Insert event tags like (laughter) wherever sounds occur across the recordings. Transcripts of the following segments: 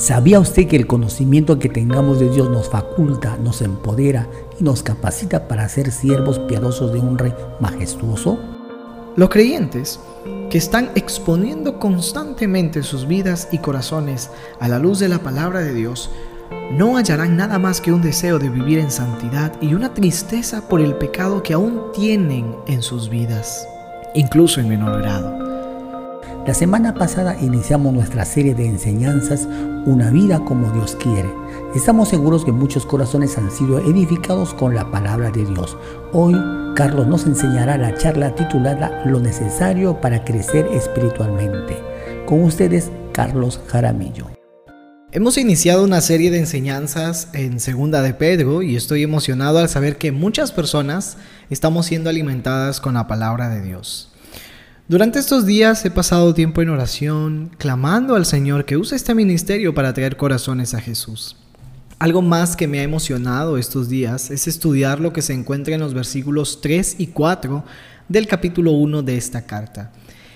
¿Sabía usted que el conocimiento que tengamos de Dios nos faculta, nos empodera y nos capacita para ser siervos piadosos de un rey majestuoso? Los creyentes que están exponiendo constantemente sus vidas y corazones a la luz de la palabra de Dios no hallarán nada más que un deseo de vivir en santidad y una tristeza por el pecado que aún tienen en sus vidas, incluso en menor grado. La semana pasada iniciamos nuestra serie de enseñanzas Una vida como Dios quiere. Estamos seguros que muchos corazones han sido edificados con la palabra de Dios. Hoy Carlos nos enseñará la charla titulada Lo necesario para crecer espiritualmente. Con ustedes, Carlos Jaramillo. Hemos iniciado una serie de enseñanzas en Segunda de Pedro y estoy emocionado al saber que muchas personas estamos siendo alimentadas con la palabra de Dios. Durante estos días he pasado tiempo en oración, clamando al Señor que use este ministerio para traer corazones a Jesús. Algo más que me ha emocionado estos días es estudiar lo que se encuentra en los versículos 3 y 4 del capítulo 1 de esta carta.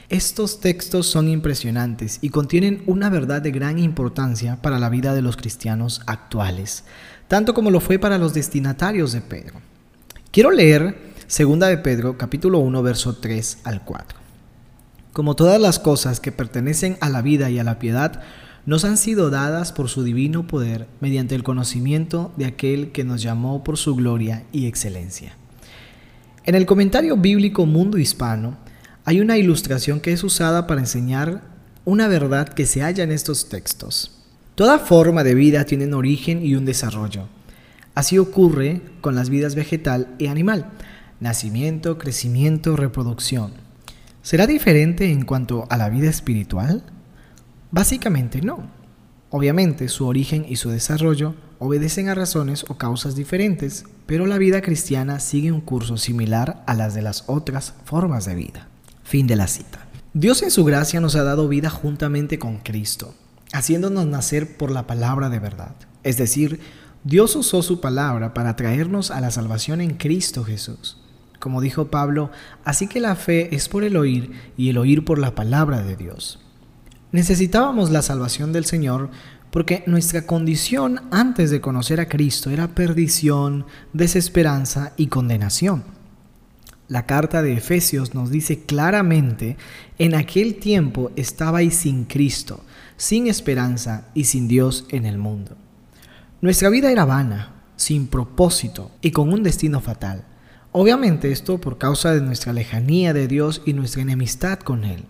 Estos textos son impresionantes y contienen una verdad de gran importancia para la vida de los cristianos actuales, tanto como lo fue para los destinatarios de Pedro. Quiero leer 2 de Pedro capítulo 1 verso 3 al 4. Como todas las cosas que pertenecen a la vida y a la piedad, nos han sido dadas por su divino poder mediante el conocimiento de aquel que nos llamó por su gloria y excelencia. En el comentario bíblico Mundo Hispano hay una ilustración que es usada para enseñar una verdad que se halla en estos textos. Toda forma de vida tiene un origen y un desarrollo. Así ocurre con las vidas vegetal y animal. Nacimiento, crecimiento, reproducción. ¿Será diferente en cuanto a la vida espiritual? Básicamente no. Obviamente su origen y su desarrollo obedecen a razones o causas diferentes, pero la vida cristiana sigue un curso similar a las de las otras formas de vida. Fin de la cita. Dios en su gracia nos ha dado vida juntamente con Cristo, haciéndonos nacer por la palabra de verdad. Es decir, Dios usó su palabra para traernos a la salvación en Cristo Jesús. Como dijo Pablo, así que la fe es por el oír y el oír por la palabra de Dios. Necesitábamos la salvación del Señor porque nuestra condición antes de conocer a Cristo era perdición, desesperanza y condenación. La carta de Efesios nos dice claramente, en aquel tiempo estabais sin Cristo, sin esperanza y sin Dios en el mundo. Nuestra vida era vana, sin propósito y con un destino fatal. Obviamente esto por causa de nuestra lejanía de Dios y nuestra enemistad con Él.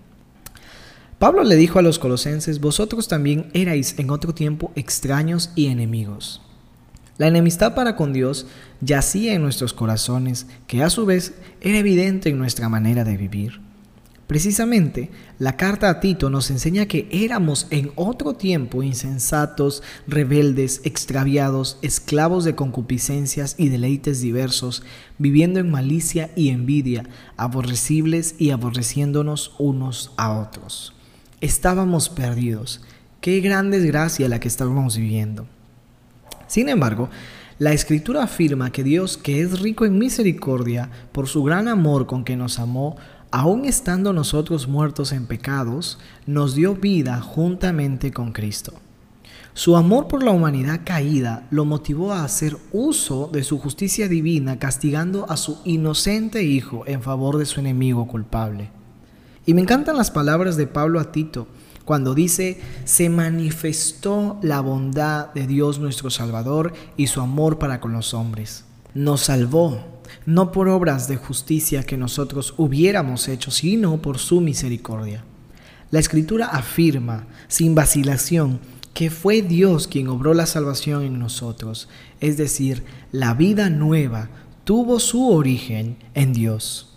Pablo le dijo a los colosenses, vosotros también erais en otro tiempo extraños y enemigos. La enemistad para con Dios yacía en nuestros corazones, que a su vez era evidente en nuestra manera de vivir. Precisamente, la carta a Tito nos enseña que éramos en otro tiempo insensatos, rebeldes, extraviados, esclavos de concupiscencias y deleites diversos, viviendo en malicia y envidia, aborrecibles y aborreciéndonos unos a otros. Estábamos perdidos. Qué gran desgracia la que estábamos viviendo. Sin embargo, la escritura afirma que Dios, que es rico en misericordia, por su gran amor con que nos amó, aun estando nosotros muertos en pecados, nos dio vida juntamente con Cristo. Su amor por la humanidad caída lo motivó a hacer uso de su justicia divina castigando a su inocente Hijo en favor de su enemigo culpable. Y me encantan las palabras de Pablo a Tito cuando dice, se manifestó la bondad de Dios nuestro Salvador y su amor para con los hombres. Nos salvó no por obras de justicia que nosotros hubiéramos hecho, sino por su misericordia. La escritura afirma, sin vacilación, que fue Dios quien obró la salvación en nosotros, es decir, la vida nueva tuvo su origen en Dios.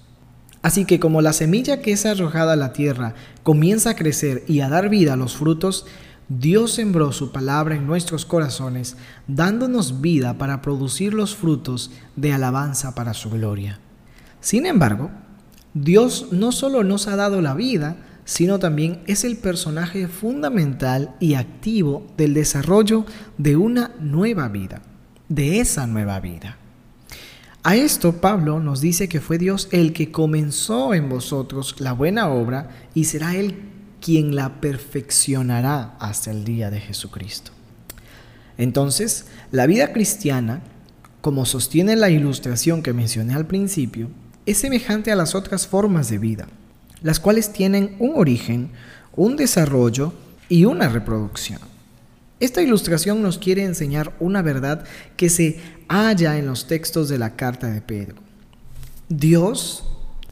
Así que como la semilla que es arrojada a la tierra comienza a crecer y a dar vida a los frutos, Dios sembró su palabra en nuestros corazones, dándonos vida para producir los frutos de alabanza para su gloria. Sin embargo, Dios no solo nos ha dado la vida, sino también es el personaje fundamental y activo del desarrollo de una nueva vida, de esa nueva vida. A esto Pablo nos dice que fue Dios el que comenzó en vosotros la buena obra y será Él quien la perfeccionará hasta el día de Jesucristo. Entonces, la vida cristiana, como sostiene la ilustración que mencioné al principio, es semejante a las otras formas de vida, las cuales tienen un origen, un desarrollo y una reproducción. Esta ilustración nos quiere enseñar una verdad que se halla en los textos de la carta de Pedro. Dios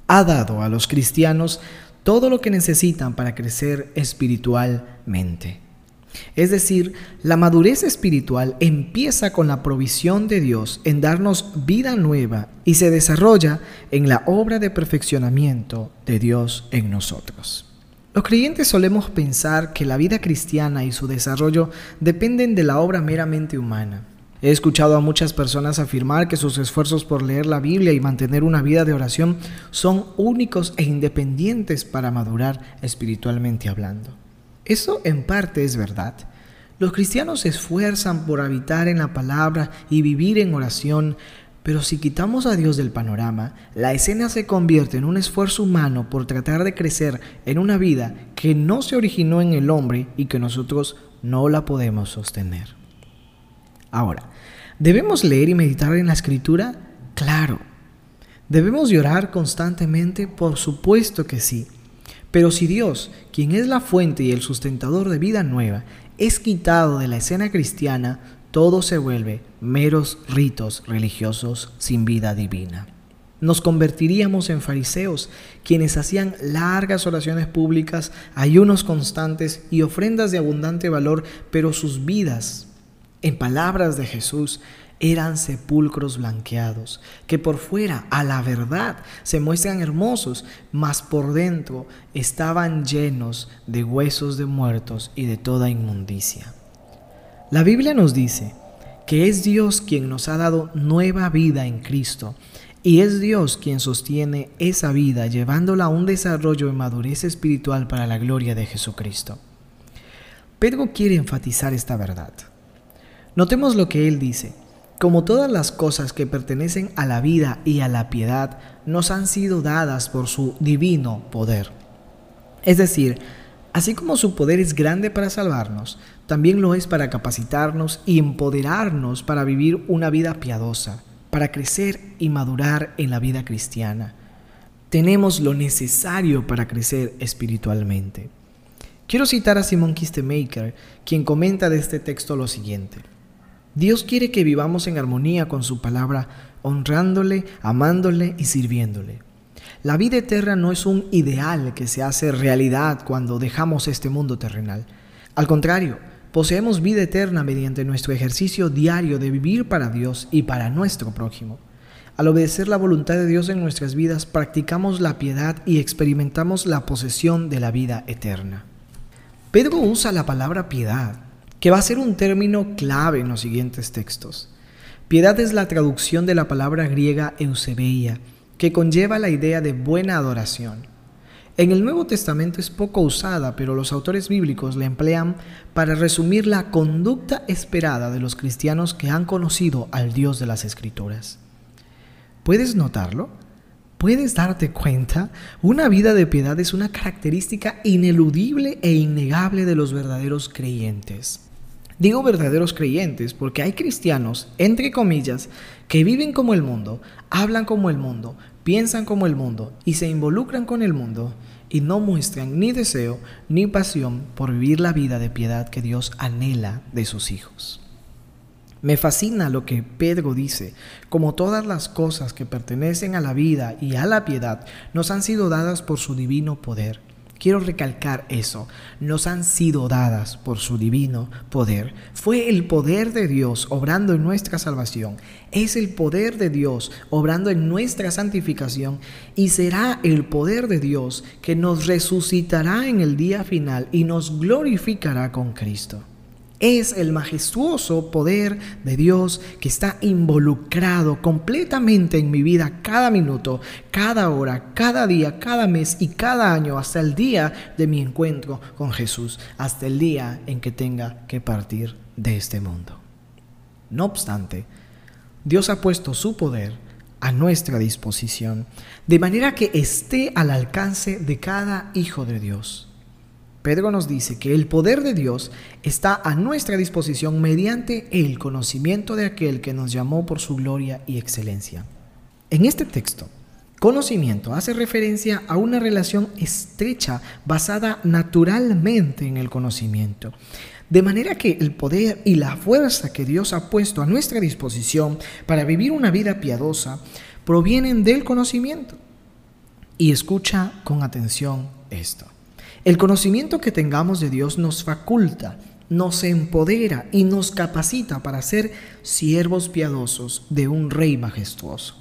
ha dado a los cristianos todo lo que necesitan para crecer espiritualmente. Es decir, la madurez espiritual empieza con la provisión de Dios en darnos vida nueva y se desarrolla en la obra de perfeccionamiento de Dios en nosotros. Los creyentes solemos pensar que la vida cristiana y su desarrollo dependen de la obra meramente humana. He escuchado a muchas personas afirmar que sus esfuerzos por leer la Biblia y mantener una vida de oración son únicos e independientes para madurar espiritualmente hablando. Eso en parte es verdad. Los cristianos se esfuerzan por habitar en la palabra y vivir en oración, pero si quitamos a Dios del panorama, la escena se convierte en un esfuerzo humano por tratar de crecer en una vida que no se originó en el hombre y que nosotros no la podemos sostener. Ahora, ¿debemos leer y meditar en la escritura? Claro. ¿Debemos llorar constantemente? Por supuesto que sí. Pero si Dios, quien es la fuente y el sustentador de vida nueva, es quitado de la escena cristiana, todo se vuelve meros ritos religiosos sin vida divina. Nos convertiríamos en fariseos, quienes hacían largas oraciones públicas, ayunos constantes y ofrendas de abundante valor, pero sus vidas, en palabras de Jesús, eran sepulcros blanqueados, que por fuera, a la verdad, se muestran hermosos, mas por dentro estaban llenos de huesos de muertos y de toda inmundicia. La Biblia nos dice que es Dios quien nos ha dado nueva vida en Cristo y es Dios quien sostiene esa vida llevándola a un desarrollo en madurez espiritual para la gloria de Jesucristo. Pedro quiere enfatizar esta verdad. Notemos lo que él dice. Como todas las cosas que pertenecen a la vida y a la piedad nos han sido dadas por su divino poder. Es decir, Así como su poder es grande para salvarnos, también lo es para capacitarnos y empoderarnos para vivir una vida piadosa, para crecer y madurar en la vida cristiana. Tenemos lo necesario para crecer espiritualmente. Quiero citar a Simon Kistemaker, quien comenta de este texto lo siguiente. Dios quiere que vivamos en armonía con su palabra, honrándole, amándole y sirviéndole. La vida eterna no es un ideal que se hace realidad cuando dejamos este mundo terrenal. Al contrario, poseemos vida eterna mediante nuestro ejercicio diario de vivir para Dios y para nuestro prójimo. Al obedecer la voluntad de Dios en nuestras vidas, practicamos la piedad y experimentamos la posesión de la vida eterna. Pedro usa la palabra piedad, que va a ser un término clave en los siguientes textos. Piedad es la traducción de la palabra griega eusebeia, que conlleva la idea de buena adoración. En el Nuevo Testamento es poco usada, pero los autores bíblicos la emplean para resumir la conducta esperada de los cristianos que han conocido al Dios de las Escrituras. ¿Puedes notarlo? ¿Puedes darte cuenta? Una vida de piedad es una característica ineludible e innegable de los verdaderos creyentes. Digo verdaderos creyentes porque hay cristianos, entre comillas, que viven como el mundo, hablan como el mundo, piensan como el mundo y se involucran con el mundo y no muestran ni deseo ni pasión por vivir la vida de piedad que Dios anhela de sus hijos. Me fascina lo que Pedro dice, como todas las cosas que pertenecen a la vida y a la piedad nos han sido dadas por su divino poder Quiero recalcar eso. Nos han sido dadas por su divino poder. Fue el poder de Dios obrando en nuestra salvación. Es el poder de Dios obrando en nuestra santificación. Y será el poder de Dios que nos resucitará en el día final y nos glorificará con Cristo es el majestuoso poder de Dios que está involucrado completamente en mi vida cada minuto, cada hora, cada día, cada mes y cada año hasta el día de mi encuentro con Jesús, hasta el día en que tenga que partir de este mundo. No obstante, Dios ha puesto su poder a nuestra disposición, de manera que esté al alcance de cada hijo de Dios. Pedro nos dice que el poder de Dios está a nuestra disposición mediante el conocimiento de aquel que nos llamó por su gloria y excelencia. En este texto, conocimiento hace referencia a una relación estrecha basada naturalmente en el conocimiento. De manera que el poder y la fuerza que Dios ha puesto a nuestra disposición para vivir una vida piadosa provienen del conocimiento. Y escucha con atención esto. El conocimiento que tengamos de Dios nos faculta, nos empodera y nos capacita para ser siervos piadosos de un rey majestuoso.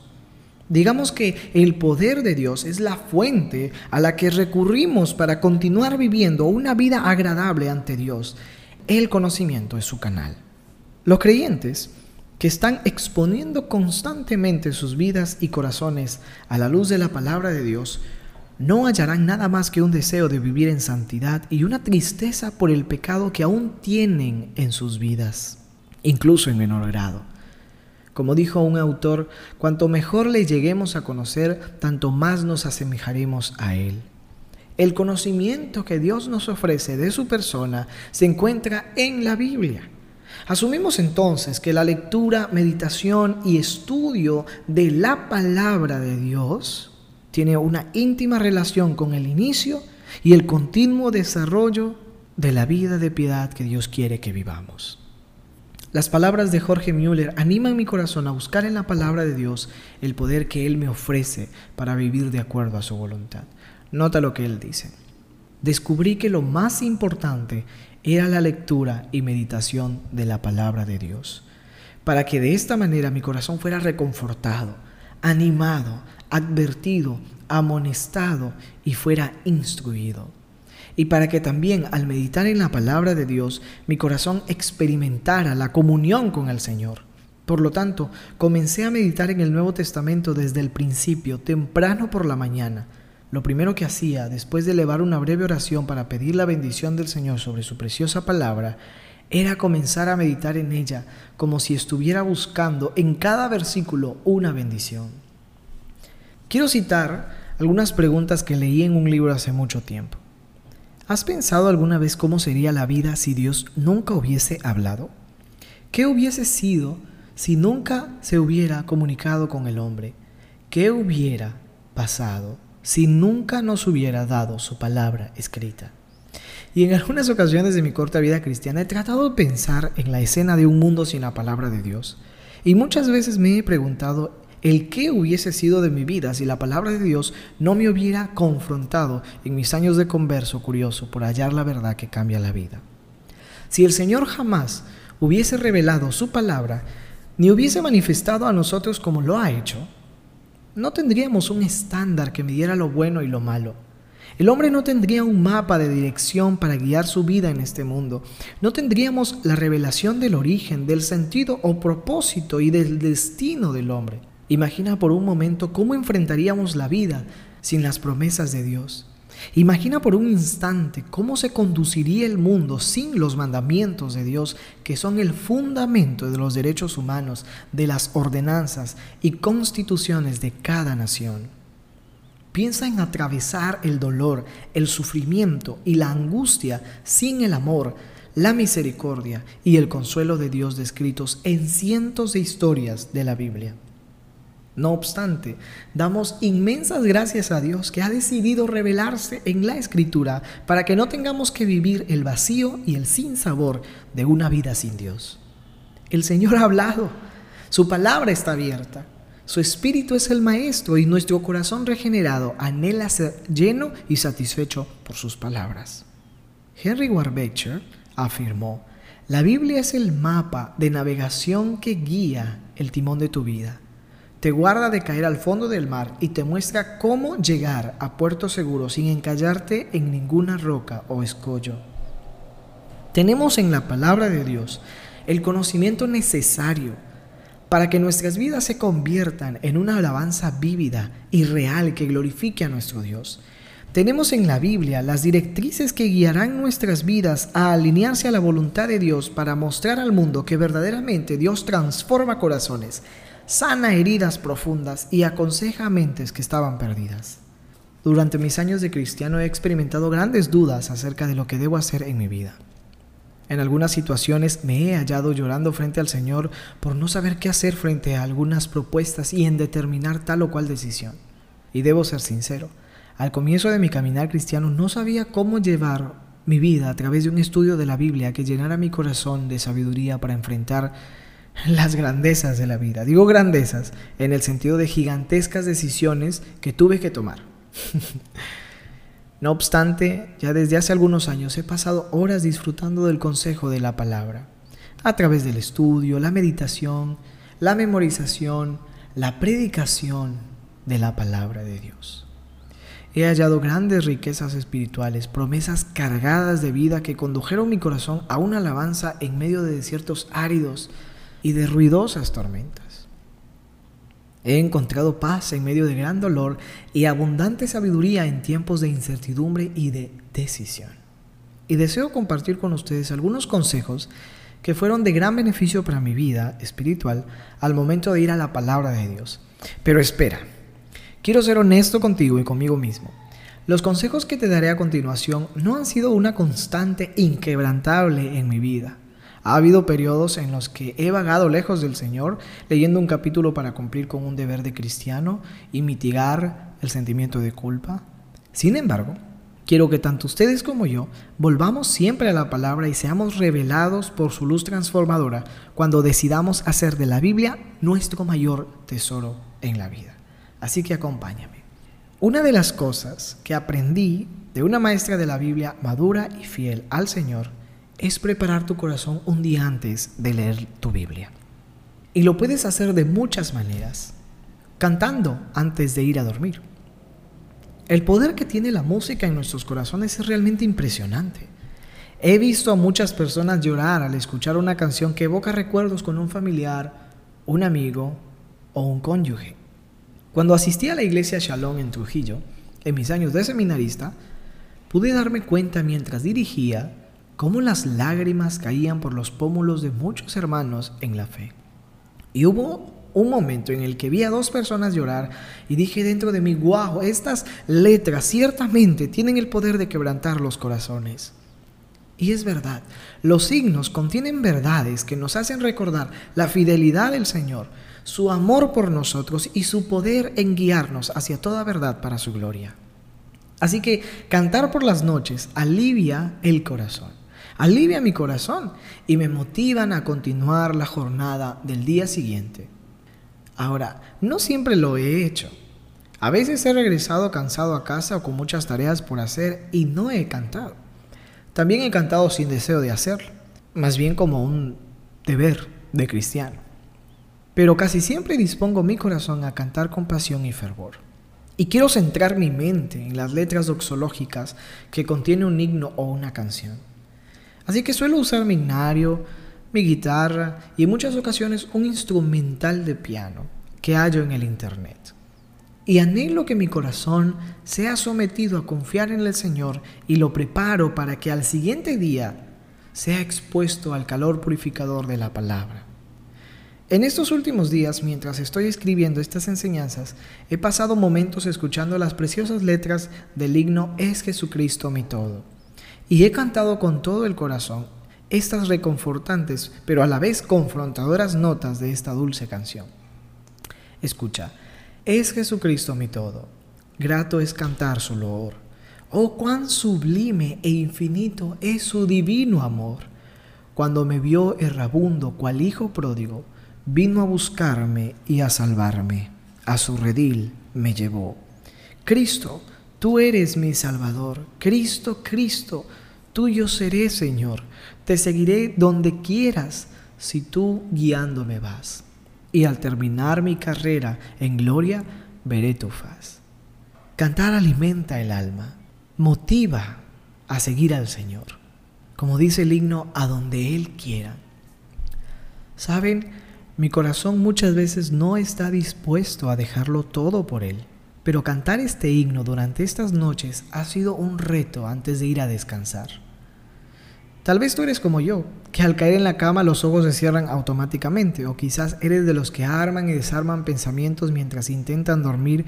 Digamos que el poder de Dios es la fuente a la que recurrimos para continuar viviendo una vida agradable ante Dios. El conocimiento es su canal. Los creyentes que están exponiendo constantemente sus vidas y corazones a la luz de la palabra de Dios, no hallarán nada más que un deseo de vivir en santidad y una tristeza por el pecado que aún tienen en sus vidas, incluso en menor grado. Como dijo un autor, cuanto mejor le lleguemos a conocer, tanto más nos asemejaremos a Él. El conocimiento que Dios nos ofrece de su persona se encuentra en la Biblia. Asumimos entonces que la lectura, meditación y estudio de la palabra de Dios tiene una íntima relación con el inicio y el continuo desarrollo de la vida de piedad que Dios quiere que vivamos. Las palabras de Jorge Müller animan mi corazón a buscar en la palabra de Dios el poder que Él me ofrece para vivir de acuerdo a su voluntad. Nota lo que Él dice. Descubrí que lo más importante era la lectura y meditación de la palabra de Dios, para que de esta manera mi corazón fuera reconfortado, animado, advertido, amonestado y fuera instruido. Y para que también al meditar en la palabra de Dios mi corazón experimentara la comunión con el Señor. Por lo tanto, comencé a meditar en el Nuevo Testamento desde el principio, temprano por la mañana. Lo primero que hacía, después de elevar una breve oración para pedir la bendición del Señor sobre su preciosa palabra, era comenzar a meditar en ella como si estuviera buscando en cada versículo una bendición. Quiero citar algunas preguntas que leí en un libro hace mucho tiempo. ¿Has pensado alguna vez cómo sería la vida si Dios nunca hubiese hablado? ¿Qué hubiese sido si nunca se hubiera comunicado con el hombre? ¿Qué hubiera pasado si nunca nos hubiera dado su palabra escrita? Y en algunas ocasiones de mi corta vida cristiana he tratado de pensar en la escena de un mundo sin la palabra de Dios. Y muchas veces me he preguntado el qué hubiese sido de mi vida si la palabra de Dios no me hubiera confrontado en mis años de converso curioso por hallar la verdad que cambia la vida. Si el Señor jamás hubiese revelado su palabra, ni hubiese manifestado a nosotros como lo ha hecho, no tendríamos un estándar que midiera lo bueno y lo malo. El hombre no tendría un mapa de dirección para guiar su vida en este mundo. No tendríamos la revelación del origen, del sentido o propósito y del destino del hombre. Imagina por un momento cómo enfrentaríamos la vida sin las promesas de Dios. Imagina por un instante cómo se conduciría el mundo sin los mandamientos de Dios, que son el fundamento de los derechos humanos, de las ordenanzas y constituciones de cada nación. Piensa en atravesar el dolor, el sufrimiento y la angustia sin el amor, la misericordia y el consuelo de Dios descritos en cientos de historias de la Biblia. No obstante, damos inmensas gracias a Dios que ha decidido revelarse en la Escritura para que no tengamos que vivir el vacío y el sinsabor de una vida sin Dios. El Señor ha hablado, su palabra está abierta, su Espíritu es el Maestro y nuestro corazón regenerado anhela ser lleno y satisfecho por sus palabras. Henry Warbecher afirmó, la Biblia es el mapa de navegación que guía el timón de tu vida te guarda de caer al fondo del mar y te muestra cómo llegar a puerto seguro sin encallarte en ninguna roca o escollo. Tenemos en la palabra de Dios el conocimiento necesario para que nuestras vidas se conviertan en una alabanza vívida y real que glorifique a nuestro Dios. Tenemos en la Biblia las directrices que guiarán nuestras vidas a alinearse a la voluntad de Dios para mostrar al mundo que verdaderamente Dios transforma corazones sana heridas profundas y aconseja mentes que estaban perdidas. Durante mis años de cristiano he experimentado grandes dudas acerca de lo que debo hacer en mi vida. En algunas situaciones me he hallado llorando frente al Señor por no saber qué hacer frente a algunas propuestas y en determinar tal o cual decisión. Y debo ser sincero, al comienzo de mi caminar cristiano no sabía cómo llevar mi vida a través de un estudio de la Biblia que llenara mi corazón de sabiduría para enfrentar las grandezas de la vida. Digo grandezas en el sentido de gigantescas decisiones que tuve que tomar. (laughs) no obstante, ya desde hace algunos años he pasado horas disfrutando del consejo de la palabra, a través del estudio, la meditación, la memorización, la predicación de la palabra de Dios. He hallado grandes riquezas espirituales, promesas cargadas de vida que condujeron mi corazón a una alabanza en medio de desiertos áridos y de ruidosas tormentas. He encontrado paz en medio de gran dolor y abundante sabiduría en tiempos de incertidumbre y de decisión. Y deseo compartir con ustedes algunos consejos que fueron de gran beneficio para mi vida espiritual al momento de ir a la palabra de Dios. Pero espera, Quiero ser honesto contigo y conmigo mismo. Los consejos que te daré a continuación no han sido una constante inquebrantable en mi vida. Ha habido periodos en los que he vagado lejos del Señor, leyendo un capítulo para cumplir con un deber de cristiano y mitigar el sentimiento de culpa. Sin embargo, quiero que tanto ustedes como yo volvamos siempre a la palabra y seamos revelados por su luz transformadora cuando decidamos hacer de la Biblia nuestro mayor tesoro en la vida. Así que acompáñame. Una de las cosas que aprendí de una maestra de la Biblia madura y fiel al Señor es preparar tu corazón un día antes de leer tu Biblia. Y lo puedes hacer de muchas maneras. Cantando antes de ir a dormir. El poder que tiene la música en nuestros corazones es realmente impresionante. He visto a muchas personas llorar al escuchar una canción que evoca recuerdos con un familiar, un amigo o un cónyuge. Cuando asistí a la iglesia Shalom en Trujillo, en mis años de seminarista, pude darme cuenta mientras dirigía cómo las lágrimas caían por los pómulos de muchos hermanos en la fe. Y hubo un momento en el que vi a dos personas llorar y dije dentro de mí, wow, estas letras ciertamente tienen el poder de quebrantar los corazones. Y es verdad, los signos contienen verdades que nos hacen recordar la fidelidad del Señor, su amor por nosotros y su poder en guiarnos hacia toda verdad para su gloria. Así que cantar por las noches alivia el corazón, alivia mi corazón y me motivan a continuar la jornada del día siguiente. Ahora, no siempre lo he hecho. A veces he regresado cansado a casa o con muchas tareas por hacer y no he cantado. También he cantado sin deseo de hacerlo, más bien como un deber de cristiano. Pero casi siempre dispongo mi corazón a cantar con pasión y fervor. Y quiero centrar mi mente en las letras doxológicas que contiene un himno o una canción. Así que suelo usar mi himnario, mi guitarra y en muchas ocasiones un instrumental de piano que hallo en el Internet. Y anhelo que mi corazón sea sometido a confiar en el Señor y lo preparo para que al siguiente día sea expuesto al calor purificador de la palabra. En estos últimos días, mientras estoy escribiendo estas enseñanzas, he pasado momentos escuchando las preciosas letras del himno Es Jesucristo mi todo. Y he cantado con todo el corazón estas reconfortantes, pero a la vez confrontadoras notas de esta dulce canción. Escucha, es Jesucristo mi todo. Grato es cantar su loor. Oh, cuán sublime e infinito es su divino amor. Cuando me vio errabundo cual hijo pródigo, vino a buscarme y a salvarme. A su redil me llevó. Cristo, tú eres mi Salvador. Cristo, Cristo, tuyo seré, Señor. Te seguiré donde quieras si tú guiándome vas y al terminar mi carrera en gloria veré tu faz. Cantar alimenta el alma, motiva a seguir al Señor, como dice el himno, a donde Él quiera. Saben, mi corazón muchas veces no está dispuesto a dejarlo todo por Él, pero cantar este himno durante estas noches ha sido un reto antes de ir a descansar. Tal vez tú eres como yo, que al caer en la cama los ojos se cierran automáticamente, o quizás eres de los que arman y desarman pensamientos mientras intentan dormir,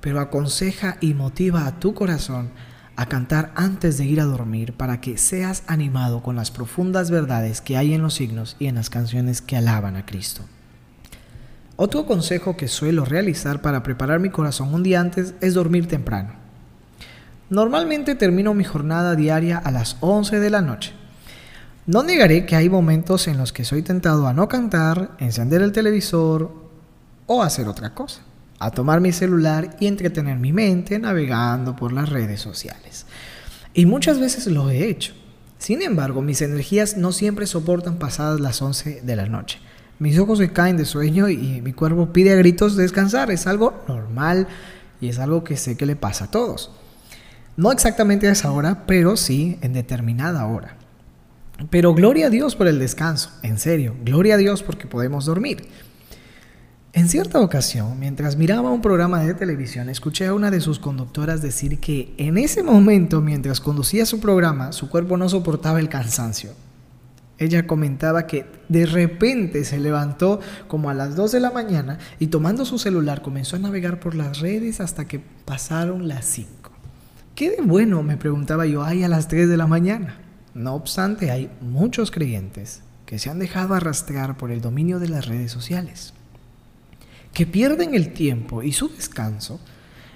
pero aconseja y motiva a tu corazón a cantar antes de ir a dormir para que seas animado con las profundas verdades que hay en los signos y en las canciones que alaban a Cristo. Otro consejo que suelo realizar para preparar mi corazón un día antes es dormir temprano. Normalmente termino mi jornada diaria a las 11 de la noche. No negaré que hay momentos en los que soy tentado a no cantar, encender el televisor o hacer otra cosa a tomar mi celular y entretener mi mente navegando por las redes sociales. Y muchas veces lo he hecho. Sin embargo, mis energías no siempre soportan pasadas las 11 de la noche. Mis ojos se caen de sueño y mi cuerpo pide a gritos descansar. Es algo normal y es algo que sé que le pasa a todos. No exactamente a esa hora, pero sí en determinada hora. Pero gloria a Dios por el descanso, en serio, gloria a Dios porque podemos dormir. En cierta ocasión, mientras miraba un programa de televisión, escuché a una de sus conductoras decir que en ese momento, mientras conducía su programa, su cuerpo no soportaba el cansancio. Ella comentaba que de repente se levantó como a las 2 de la mañana y tomando su celular comenzó a navegar por las redes hasta que pasaron las 5. ¿Qué de bueno, me preguntaba yo, hay a las 3 de la mañana? No obstante, hay muchos creyentes que se han dejado arrastrar por el dominio de las redes sociales que pierden el tiempo y su descanso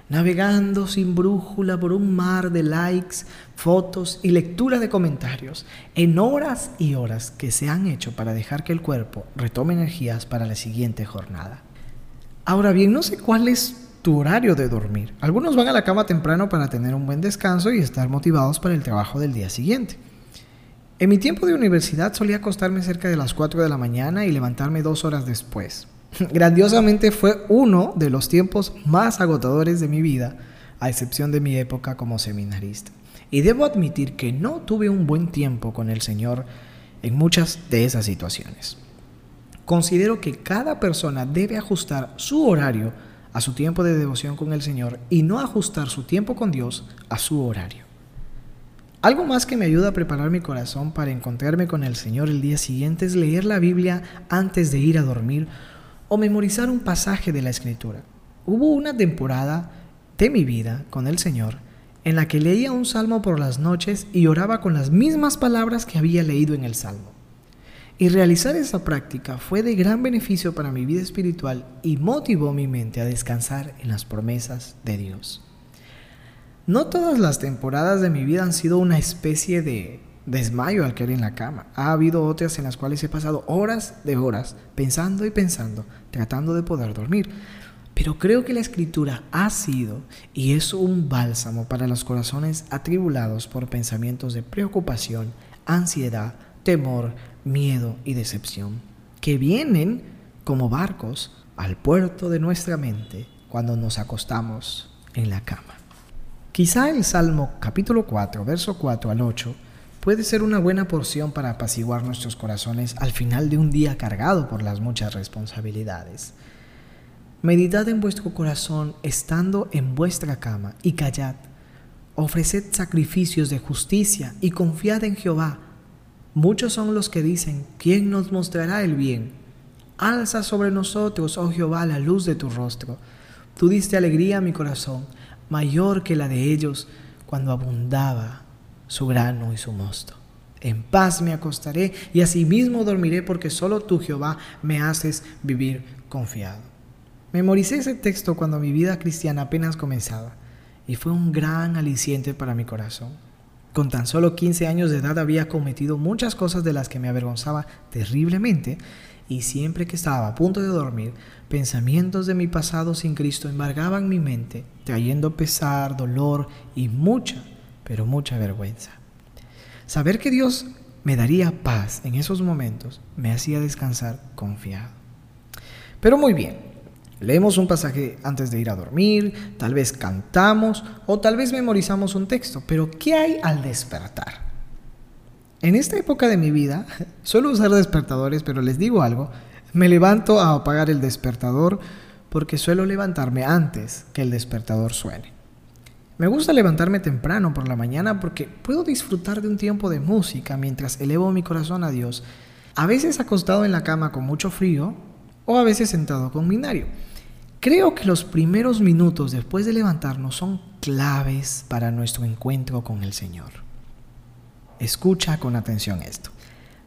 navegando sin brújula por un mar de likes, fotos y lectura de comentarios en horas y horas que se han hecho para dejar que el cuerpo retome energías para la siguiente jornada. Ahora bien, no sé cuál es tu horario de dormir. Algunos van a la cama temprano para tener un buen descanso y estar motivados para el trabajo del día siguiente. En mi tiempo de universidad solía acostarme cerca de las 4 de la mañana y levantarme dos horas después. Grandiosamente fue uno de los tiempos más agotadores de mi vida, a excepción de mi época como seminarista. Y debo admitir que no tuve un buen tiempo con el Señor en muchas de esas situaciones. Considero que cada persona debe ajustar su horario a su tiempo de devoción con el Señor y no ajustar su tiempo con Dios a su horario. Algo más que me ayuda a preparar mi corazón para encontrarme con el Señor el día siguiente es leer la Biblia antes de ir a dormir o memorizar un pasaje de la escritura. Hubo una temporada de mi vida con el Señor en la que leía un salmo por las noches y oraba con las mismas palabras que había leído en el salmo. Y realizar esa práctica fue de gran beneficio para mi vida espiritual y motivó mi mente a descansar en las promesas de Dios. No todas las temporadas de mi vida han sido una especie de desmayo al caer en la cama. Ha habido otras en las cuales he pasado horas de horas pensando y pensando, tratando de poder dormir. Pero creo que la escritura ha sido y es un bálsamo para los corazones atribulados por pensamientos de preocupación, ansiedad, temor, miedo y decepción, que vienen como barcos al puerto de nuestra mente cuando nos acostamos en la cama. Quizá el Salmo capítulo 4, verso 4 al 8 puede ser una buena porción para apaciguar nuestros corazones al final de un día cargado por las muchas responsabilidades. Meditad en vuestro corazón estando en vuestra cama y callad. Ofreced sacrificios de justicia y confiad en Jehová. Muchos son los que dicen, ¿quién nos mostrará el bien? Alza sobre nosotros, oh Jehová, la luz de tu rostro. Tú diste alegría a mi corazón, mayor que la de ellos, cuando abundaba su grano y su mosto. En paz me acostaré y asimismo dormiré porque solo tú, Jehová, me haces vivir confiado. Memoricé ese texto cuando mi vida cristiana apenas comenzaba y fue un gran aliciente para mi corazón. Con tan solo 15 años de edad había cometido muchas cosas de las que me avergonzaba terriblemente y siempre que estaba a punto de dormir, pensamientos de mi pasado sin Cristo embargaban mi mente, trayendo pesar, dolor y mucha pero mucha vergüenza. Saber que Dios me daría paz en esos momentos me hacía descansar confiado. Pero muy bien, leemos un pasaje antes de ir a dormir, tal vez cantamos o tal vez memorizamos un texto, pero ¿qué hay al despertar? En esta época de mi vida (laughs) suelo usar despertadores, pero les digo algo, me levanto a apagar el despertador porque suelo levantarme antes que el despertador suene. Me gusta levantarme temprano por la mañana porque puedo disfrutar de un tiempo de música mientras elevo mi corazón a Dios, a veces acostado en la cama con mucho frío o a veces sentado con minario. Creo que los primeros minutos después de levantarnos son claves para nuestro encuentro con el Señor. Escucha con atención esto.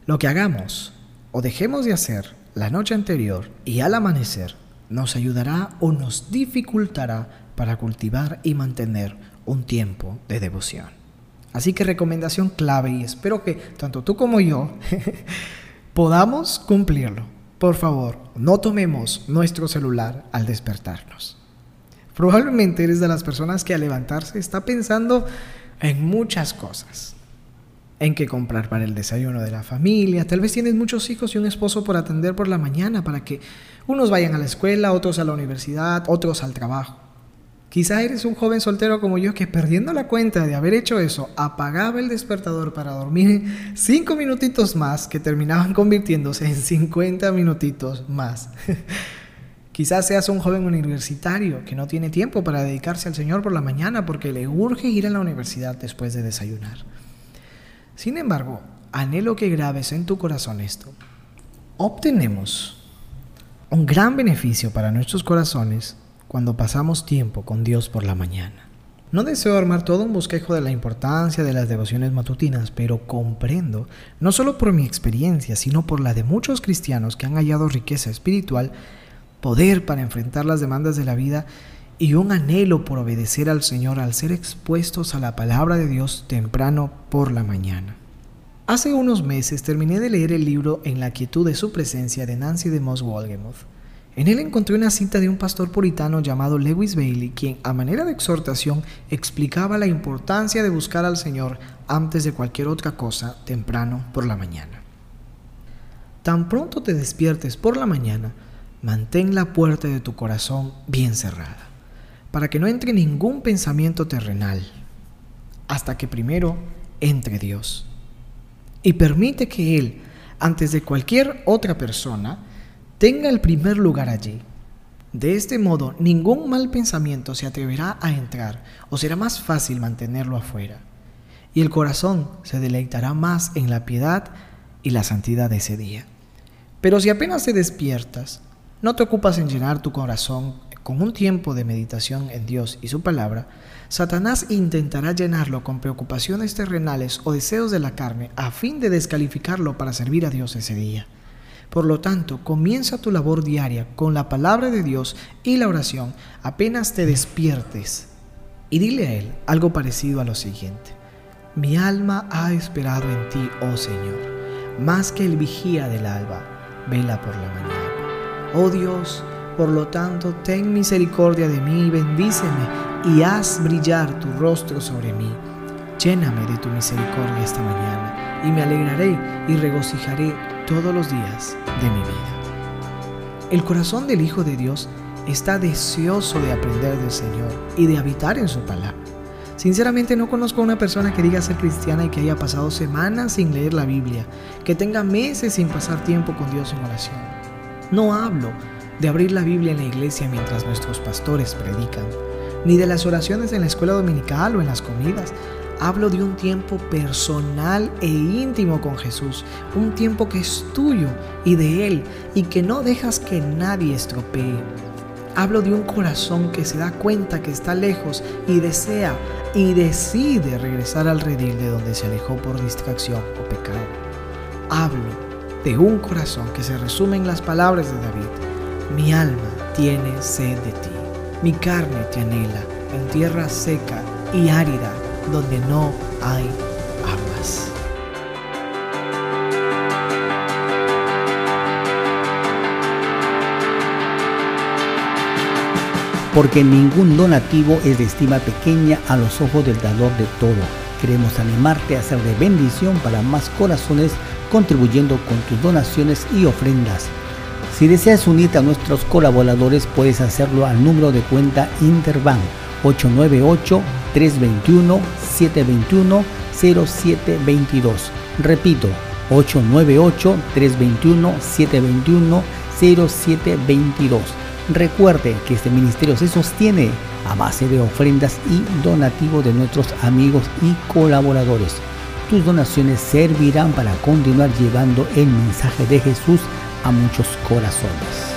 Lo que hagamos o dejemos de hacer la noche anterior y al amanecer nos ayudará o nos dificultará para cultivar y mantener un tiempo de devoción. Así que recomendación clave y espero que tanto tú como yo (laughs) podamos cumplirlo. Por favor, no tomemos nuestro celular al despertarnos. Probablemente eres de las personas que al levantarse está pensando en muchas cosas. En qué comprar para el desayuno de la familia. Tal vez tienes muchos hijos y un esposo por atender por la mañana para que unos vayan a la escuela, otros a la universidad, otros al trabajo. Quizá eres un joven soltero como yo que perdiendo la cuenta de haber hecho eso, apagaba el despertador para dormir cinco minutitos más que terminaban convirtiéndose en 50 minutitos más. (laughs) Quizás seas un joven universitario que no tiene tiempo para dedicarse al Señor por la mañana porque le urge ir a la universidad después de desayunar. Sin embargo, anhelo que grabes en tu corazón esto. Obtenemos un gran beneficio para nuestros corazones cuando pasamos tiempo con Dios por la mañana. No deseo armar todo un bosquejo de la importancia de las devociones matutinas, pero comprendo, no solo por mi experiencia, sino por la de muchos cristianos que han hallado riqueza espiritual, poder para enfrentar las demandas de la vida y un anhelo por obedecer al Señor al ser expuestos a la palabra de Dios temprano por la mañana. Hace unos meses terminé de leer el libro En la quietud de su presencia de Nancy de Moss Wolgemuth. En él encontré una cita de un pastor puritano llamado Lewis Bailey, quien a manera de exhortación explicaba la importancia de buscar al Señor antes de cualquier otra cosa temprano por la mañana. Tan pronto te despiertes por la mañana, mantén la puerta de tu corazón bien cerrada, para que no entre ningún pensamiento terrenal, hasta que primero entre Dios. Y permite que Él, antes de cualquier otra persona, tenga el primer lugar allí. De este modo, ningún mal pensamiento se atreverá a entrar o será más fácil mantenerlo afuera. Y el corazón se deleitará más en la piedad y la santidad de ese día. Pero si apenas te despiertas, no te ocupas en llenar tu corazón con un tiempo de meditación en Dios y su palabra, Satanás intentará llenarlo con preocupaciones terrenales o deseos de la carne a fin de descalificarlo para servir a Dios ese día. Por lo tanto, comienza tu labor diaria con la palabra de Dios y la oración apenas te despiertes. Y dile a Él algo parecido a lo siguiente. Mi alma ha esperado en ti, oh Señor, más que el vigía del alba, vela por la mañana. Oh Dios, por lo tanto, ten misericordia de mí y bendíceme y haz brillar tu rostro sobre mí. Lléname de tu misericordia esta mañana y me alegraré y regocijaré todos los días de mi vida. El corazón del Hijo de Dios está deseoso de aprender del Señor y de habitar en su palabra. Sinceramente no conozco a una persona que diga ser cristiana y que haya pasado semanas sin leer la Biblia, que tenga meses sin pasar tiempo con Dios en oración. No hablo de abrir la Biblia en la iglesia mientras nuestros pastores predican, ni de las oraciones en la escuela dominical o en las comidas, Hablo de un tiempo personal e íntimo con Jesús, un tiempo que es tuyo y de Él y que no dejas que nadie estropee. Hablo de un corazón que se da cuenta que está lejos y desea y decide regresar al redil de donde se alejó por distracción o pecado. Hablo de un corazón que se resume en las palabras de David. Mi alma tiene sed de ti, mi carne te anhela en tierra seca y árida donde no hay aguas. Porque ningún donativo es de estima pequeña a los ojos del dador de todo. Queremos animarte a ser de bendición para más corazones contribuyendo con tus donaciones y ofrendas. Si deseas unirte a nuestros colaboradores puedes hacerlo al número de cuenta Interbank 898-321-721-0722. Repito, 898-321-721-0722. Recuerde que este ministerio se sostiene a base de ofrendas y donativos de nuestros amigos y colaboradores. Tus donaciones servirán para continuar llevando el mensaje de Jesús a muchos corazones.